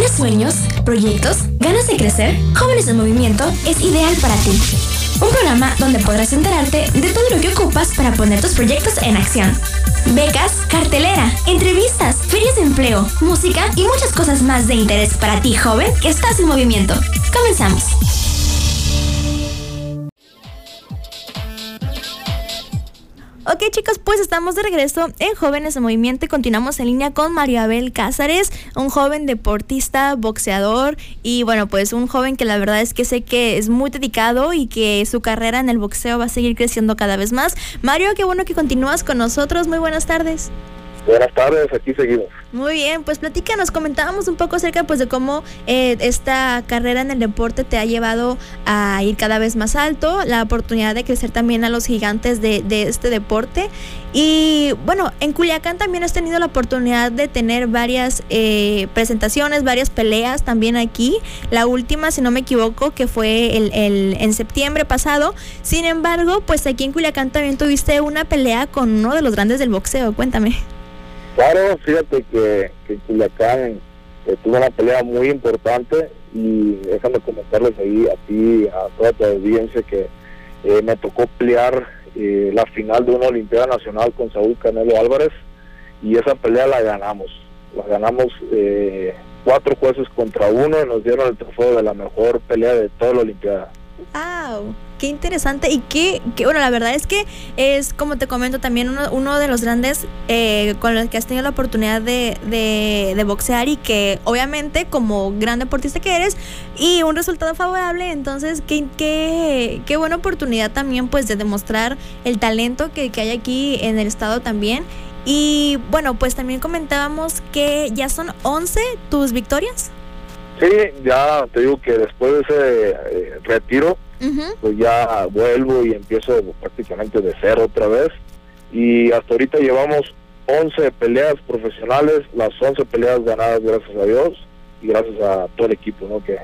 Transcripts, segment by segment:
¿Tienes sueños, proyectos, ganas de crecer? Jóvenes en Movimiento es ideal para ti. Un programa donde podrás enterarte de todo lo que ocupas para poner tus proyectos en acción. Becas, cartelera, entrevistas, ferias de empleo, música y muchas cosas más de interés para ti, joven, que estás en movimiento. Comenzamos. Ok chicos, pues estamos de regreso en Jóvenes en Movimiento y continuamos en línea con María Abel Cázares, un joven deportista, boxeador y bueno, pues un joven que la verdad es que sé que es muy dedicado y que su carrera en el boxeo va a seguir creciendo cada vez más. Mario, qué bueno que continúas con nosotros, muy buenas tardes. Buenas tardes, aquí seguimos. Muy bien, pues platícanos, comentábamos un poco acerca pues de cómo eh, esta carrera en el deporte te ha llevado a ir cada vez más alto, la oportunidad de crecer también a los gigantes de, este deporte. Y bueno, en Culiacán también has tenido la oportunidad de tener varias eh, presentaciones, varias peleas también aquí. La última, si no me equivoco, que fue el, el, en septiembre pasado. Sin embargo, pues aquí en Culiacán también tuviste una pelea con uno de los grandes del boxeo. Cuéntame. Claro, fíjate que, que Culiacán eh, tuvo una pelea muy importante y déjame comentarles ahí a ti, a toda tu audiencia que eh, me tocó pelear eh, la final de una Olimpiada Nacional con Saúl Canelo Álvarez y esa pelea la ganamos. La ganamos cuatro jueces contra uno y nos dieron el trofeo de la mejor pelea de toda la Olimpiada. ¡Wow! Qué interesante y qué, bueno, la verdad es que es, como te comento, también uno, uno de los grandes eh, con los que has tenido la oportunidad de, de, boxear y que obviamente como gran deportista que eres y un resultado favorable, entonces qué, qué, qué buena oportunidad también pues de demostrar el talento que, hay aquí en el estado también. Y bueno, pues también comentábamos que ya son 11 tus victorias. Sí, ya te digo que después de ese eh, retiro, pues ya vuelvo y empiezo prácticamente de cero otra vez. Y hasta ahorita llevamos 11 peleas profesionales, las 11 peleas ganadas gracias a Dios y gracias a todo el equipo ¿no? que,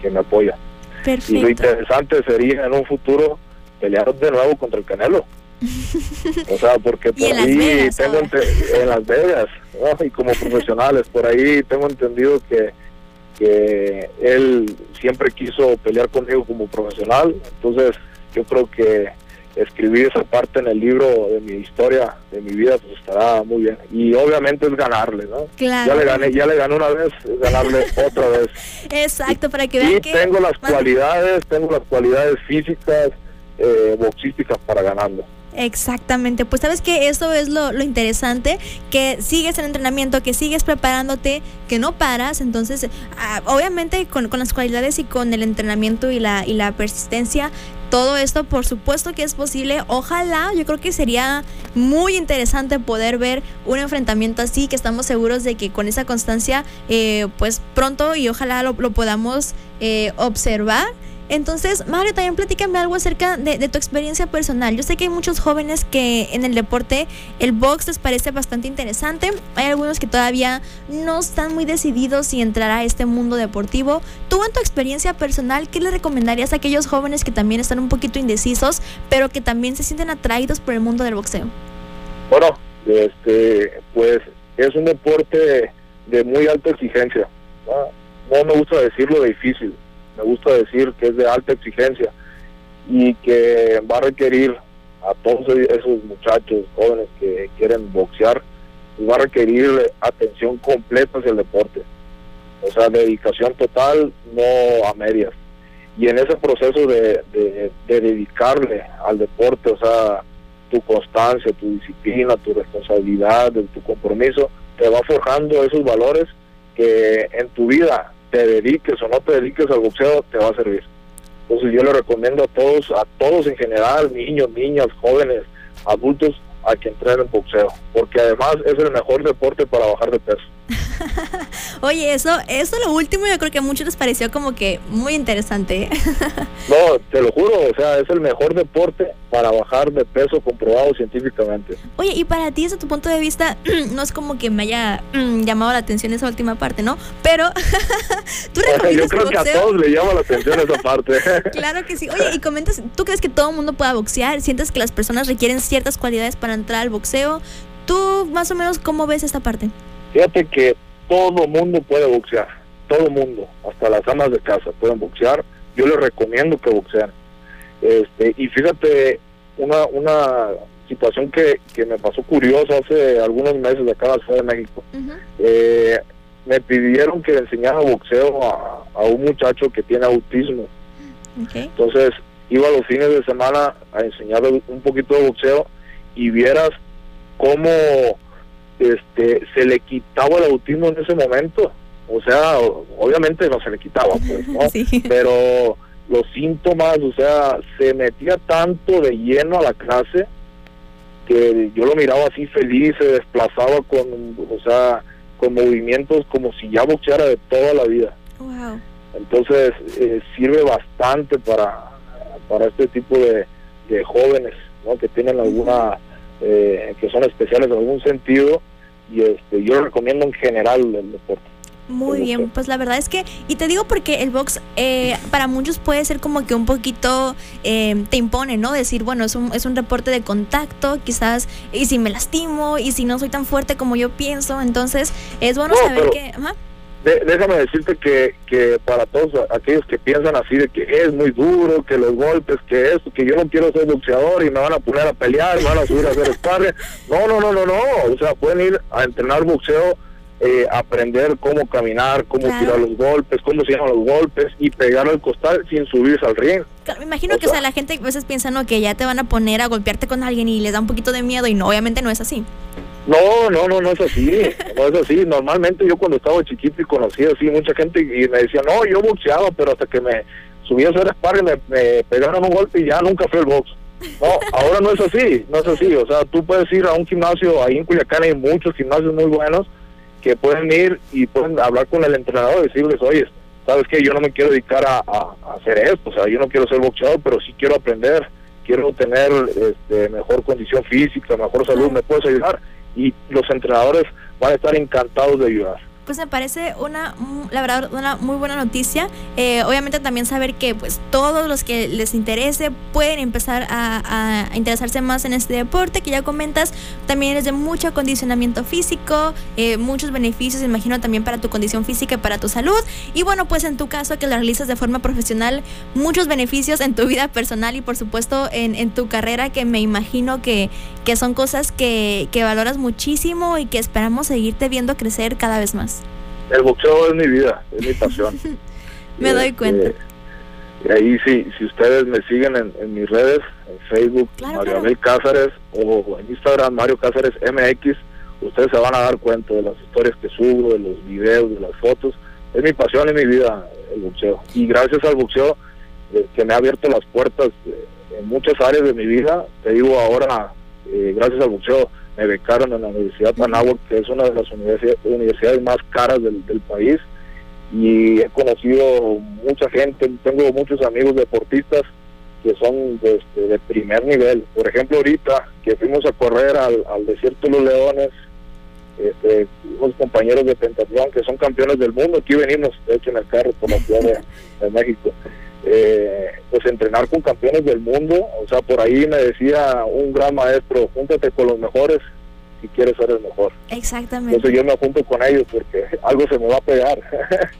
que, me apoya. Y lo interesante sería en un futuro pelear de nuevo contra el Canelo. o sea, porque por ahí tengo en Las Vegas y como profesionales, por ahí tengo entendido que que él siempre quiso pelear conmigo como profesional, entonces yo creo que escribir esa parte en el libro de mi historia, de mi vida, pues estará muy bien. Y obviamente es ganarle, ¿no? Ya le gané, ya le gané una vez, es ganarle otra vez. Exacto, para que vean y tengo las cualidades, tengo las cualidades físicas, eh, boxísticas para ganarle. Exactamente, pues sabes que eso es lo, interesante, que sigues en entrenamiento, que sigues preparándote, que no paras, entonces ah, obviamente con, las cualidades y con el entrenamiento y la, y la persistencia, todo esto por supuesto que es posible, ojalá, yo creo que sería muy interesante poder ver un enfrentamiento así, que estamos seguros de que con esa constancia, eh, pues pronto y ojalá lo, podamos eh, observar. Entonces, Mario, también platícame algo acerca de, tu experiencia personal. Yo sé que hay muchos jóvenes que en el deporte el box les parece bastante interesante. Hay algunos que todavía no están muy decididos si entrar a este mundo deportivo. Tú en tu experiencia personal, ¿qué le recomendarías a aquellos jóvenes que también están un poquito indecisos, pero que también se sienten atraídos por el mundo del boxeo? Bueno, este, pues es un deporte de muy alta exigencia. no me gusta decirlo difícil me gusta decir que es de alta exigencia y que va a requerir a todos esos muchachos jóvenes que quieren boxear, pues va a requerir atención completa hacia el deporte. O sea, dedicación total, no a medias. Y en ese proceso de, de, dedicarle al deporte, o sea, tu constancia, tu disciplina, tu responsabilidad, tu compromiso, te va forjando esos valores que en tu vida te dediques o no te dediques al boxeo, te va a servir. Entonces yo le recomiendo a todos, a todos en general, niños, niñas, jóvenes, adultos, a que entrenen boxeo, porque además es el mejor deporte para bajar de peso. Oye, eso, eso lo último yo creo que a muchos les pareció como que muy interesante. no, te lo juro, o sea, es el mejor deporte para bajar de peso comprobado científicamente. Oye, y para ti desde tu punto de vista, no es como que me haya mm, llamado la atención esa última parte, ¿no? Pero tú recomiendas Yo creo que a todos le llama la atención esa parte. claro que sí. Oye, y comentas, ¿tú crees que todo el mundo pueda boxear? ¿Sientes que las personas requieren ciertas cualidades para entrar al boxeo? ¿Tú más o menos cómo ves esta parte? Fíjate que todo mundo puede boxear, todo mundo, hasta las amas de casa pueden boxear. Yo les recomiendo que boxeen. Este, y fíjate, una, una situación que, que me pasó curiosa hace algunos meses de acá en la Ciudad de México. eh, me pidieron que le enseñara boxeo a, a un muchacho que tiene autismo. Okay. Entonces iba los fines de semana a enseñarle un poquito de boxeo y vieras cómo este se le quitaba el autismo en ese momento. O sea, obviamente no se le quitaba, pues, ¿no? Sí. Pero los síntomas, o sea, se metía tanto de lleno a la clase que yo lo miraba así feliz, se desplazaba con, o sea, con movimientos como si ya boxeara de toda la vida. Wow. Entonces eh, sirve bastante para, para este tipo de, de jóvenes ¿no? que tienen alguna, eh, que son especiales en algún sentido y este, yo recomiendo en general el deporte. Muy bien, pues la verdad es que, y te digo porque el box eh, para muchos puede ser como que un poquito eh, te impone, ¿no? Decir, bueno, es un, es un deporte de contacto, quizás, y si me lastimo, y si no soy tan fuerte como yo pienso, entonces es bueno No, saber pero- que... ajá. De- déjame decirte que, que para todos aquellos que piensan así de que es muy duro, que los golpes, que esto, que yo no quiero ser boxeador y me van a poner a pelear, me van a subir a hacer sparring. No, no, no, no, no. O sea, pueden ir a entrenar boxeo, eh, aprender cómo caminar, cómo Claro. tirar los golpes, cómo se llaman los golpes y pegar al costal sin subirse al ring. Claro, Me imagino O que o sea- la gente a veces piensa ¿no? que ya te van a poner a golpearte con alguien y les da un poquito de miedo y no, obviamente no es así. No, no, no, no es así, no es así. Normalmente yo cuando estaba chiquito y conocía así mucha gente y me decía, no, yo boxeaba, pero hasta que me subí a hacer sparring me, me pegaron un golpe y ya nunca fue el box. No, ahora no es así, no es así. O sea, tú puedes ir a un gimnasio, ahí en Culiacán hay muchos gimnasios muy buenos que pueden ir y pueden hablar con el entrenador y decirles, oye, ¿sabes qué? Yo no me quiero dedicar a, a- a hacer esto, o sea, yo no quiero ser boxeador, pero sí quiero aprender, quiero tener este, mejor condición física, mejor salud, ¿me puedes ayudar? Y los entrenadores van a estar encantados de ayudar. Pues me parece una, la verdad, una muy buena noticia. Eh, obviamente también saber que pues todos los que les interese pueden empezar a, a interesarse más en este deporte que ya comentas. También es de mucho acondicionamiento físico, eh, muchos beneficios, imagino también para tu condición física y para tu salud. Y bueno, pues en tu caso que lo realizas de forma profesional, muchos beneficios en tu vida personal y por supuesto en, en tu carrera que me imagino que, que son cosas que, que valoras muchísimo y que esperamos seguirte viendo crecer cada vez más. El boxeo es mi vida, es mi pasión. Me doy Este, cuenta. Y ahí sí, si ustedes me siguen en, en mis redes, en Facebook, Claro, Mario claro. Abel Cázares, o en Instagram, Mario Cázares MX, ustedes se van a dar cuenta de las historias que subo, de los videos, de las fotos. Es mi pasión y mi vida el boxeo. Y gracias al boxeo eh, que me ha abierto las puertas eh, en muchas áreas de mi vida, te digo ahora, eh, gracias al boxeo, me becaron en la Universidad Anáhuac, que es una de las universidades, más caras del, país, y he conocido mucha gente, tengo muchos amigos deportistas que son de, este, de primer nivel. Por ejemplo, ahorita que fuimos a correr al, desierto de los leones, este, unos compañeros de pentatlón que son campeones del mundo, aquí venimos, de hecho, en el carro por la ciudad de, de México. Eh, pues entrenar con campeones del mundo, o sea, por ahí me decía un gran maestro, júntate con los mejores si quieres ser el mejor. Exactamente. Entonces yo me junto con ellos porque algo se me va a pegar.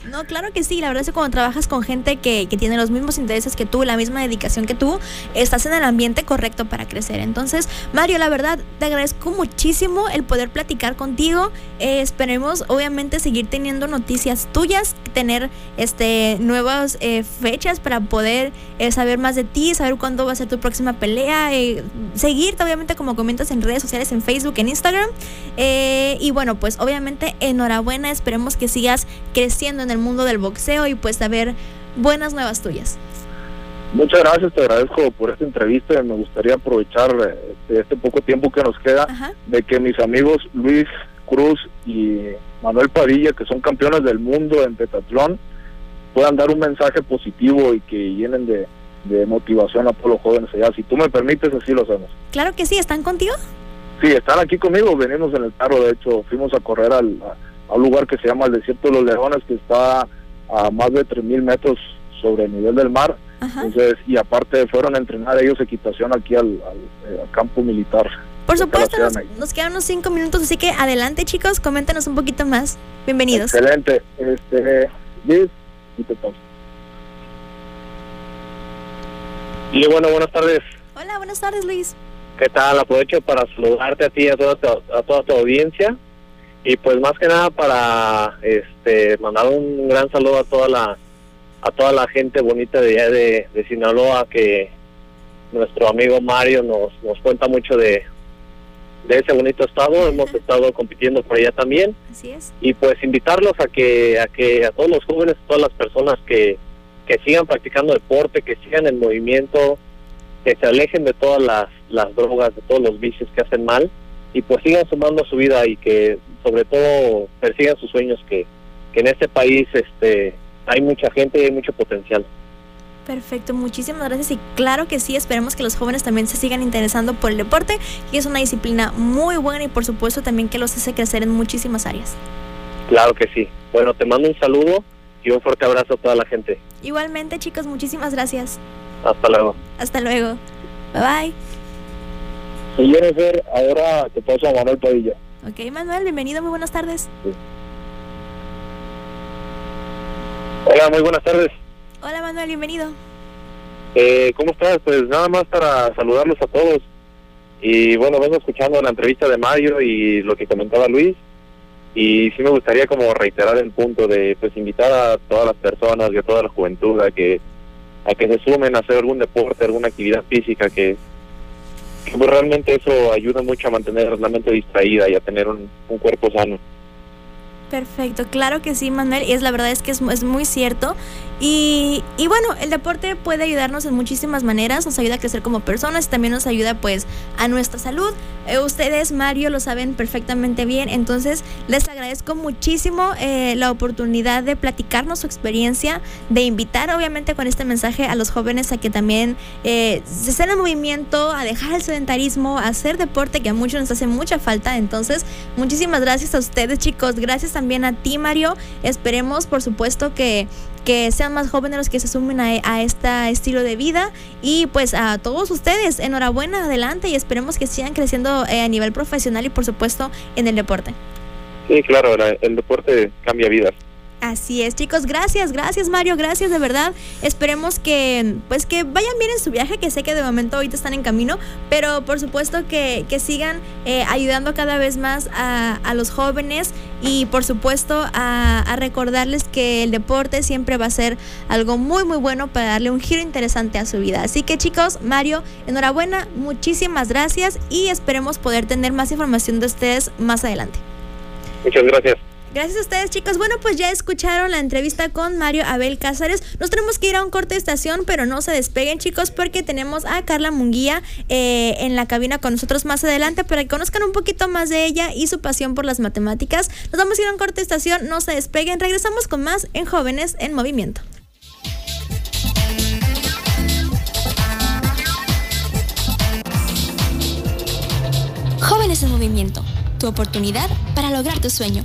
No, claro que sí. La verdad es que cuando trabajas con gente que, que tiene los mismos intereses que tú, la misma dedicación que tú, estás en el ambiente correcto para crecer. Entonces, Mario, la verdad, te agradezco muchísimo el poder platicar contigo. Eh, esperemos, obviamente, seguir teniendo noticias tuyas, tener este nuevas eh, fechas para poder eh, saber más de ti, saber cuándo va a ser tu próxima pelea, eh, seguirte, obviamente, como comentas en redes sociales, en Facebook, en Instagram. Eh, y bueno, pues obviamente enhorabuena, esperemos que sigas creciendo en el mundo del boxeo y pues saber buenas nuevas tuyas. Muchas gracias, te agradezco por esta entrevista. Me gustaría aprovechar eh, este, este poco tiempo que nos queda Ajá. de que mis amigos Luis Cruz y Manuel Padilla, que son campeones del mundo en petatlón, puedan dar un mensaje positivo y que llenen de, de motivación a todos los jóvenes allá. Si tú me permites, así lo hacemos. Claro que sí, ¿están contigo? Sí, están aquí conmigo, venimos en el carro, de hecho, fuimos a correr al, a, un lugar que se llama el Desierto de los Leones, que está a más de 3.000 metros sobre el nivel del mar. Ajá. Entonces, y aparte fueron a entrenar ellos equitación aquí al, al- eh, al campo militar. Por supuesto, nos, nos quedan unos cinco minutos, así que adelante chicos, coméntanos un poquito más. Bienvenidos. Excelente. Este, Liz, y te paso. Y bueno, buenas tardes. Hola, buenas tardes, Luis. ¿Qué tal? Aprovecho para saludarte a ti y a toda, tu, a toda tu audiencia. Y pues más que nada para este mandar un gran saludo a toda la a toda la gente bonita de allá de, de Sinaloa que nuestro amigo Mario nos, nos cuenta mucho de, de ese bonito estado. Hemos estado compitiendo por allá también. Así es. Y pues invitarlos a que a que a todos los jóvenes, a todas las personas que, que sigan practicando deporte, que sigan el movimiento, que se alejen de todas las, las drogas, de todos los vicios que hacen mal y pues sigan sumando su vida y que sobre todo persigan sus sueños que, que en este país este hay mucha gente y hay mucho potencial. Perfecto, muchísimas gracias y claro que sí, esperemos que los jóvenes también se sigan interesando por el deporte, que es una disciplina muy buena y por supuesto también que los hace crecer en muchísimas áreas. Claro que sí. Bueno, te mando un saludo y un fuerte abrazo a toda la gente. Igualmente chicos, muchísimas gracias. Hasta luego. Hasta luego. Bye bye. Y Jennifer, ahora te paso a Manuel Padilla. Ok, Manuel, bienvenido, muy buenas tardes. Hola, muy buenas tardes. Hola Manuel, bienvenido. Eh, ¿Cómo estás? Pues nada más para saludarlos a todos. Y bueno, vengo escuchando la entrevista de Mario y lo que comentaba Luis. Y sí me gustaría como reiterar el punto de pues invitar a todas las personas y a toda la juventud a que a que se sumen a hacer algún deporte, alguna actividad física que, pues, realmente eso ayuda mucho a mantener la mente distraída y a tener un cuerpo sano. Perfecto, claro que sí, Manuel, y es la verdad es que es, muy cierto. Y, y, bueno, el deporte puede ayudarnos en muchísimas maneras, nos ayuda a crecer como personas y también nos ayuda pues a nuestra salud. Eh, ustedes, Mario, lo saben perfectamente bien, entonces les agradezco muchísimo eh, la oportunidad de platicarnos su experiencia, de invitar obviamente con este mensaje a los jóvenes a que también eh, se estén en movimiento, a dejar el sedentarismo, a hacer deporte que a muchos nos hace mucha falta. Entonces, muchísimas gracias a ustedes chicos, gracias a ti Mario, esperemos por supuesto que que sean más jóvenes los que se sumen a, a, este estilo de vida y pues a todos ustedes, enhorabuena, adelante y esperemos que sigan creciendo eh, a nivel profesional y por supuesto en el deporte. Sí, claro, la, el deporte cambia vidas. Así es, chicos, gracias, gracias Mario, gracias de verdad. Esperemos que pues que vayan bien en su viaje, que sé que de momento ahorita están en camino, pero por supuesto que, que sigan eh, ayudando cada vez más a, a, los jóvenes y por supuesto a, a, recordarles que el deporte siempre va a ser algo muy muy bueno para darle un giro interesante a su vida. Así que chicos, Mario, enhorabuena, muchísimas gracias y esperemos poder tener más información de ustedes más adelante. Muchas gracias. Gracias a ustedes, chicos. Bueno, pues ya escucharon la entrevista con Mario Abel Cázares. Nos tenemos que ir a un corte de estación, pero no se despeguen, chicos, porque tenemos a Carla Munguía eh, en la cabina con nosotros más adelante para que conozcan un poquito más de ella y su pasión por las matemáticas. Nos vamos a ir a un corte de estación, no se despeguen. Regresamos con más en Jóvenes en Movimiento. Jóvenes en Movimiento, tu oportunidad para lograr tu sueño.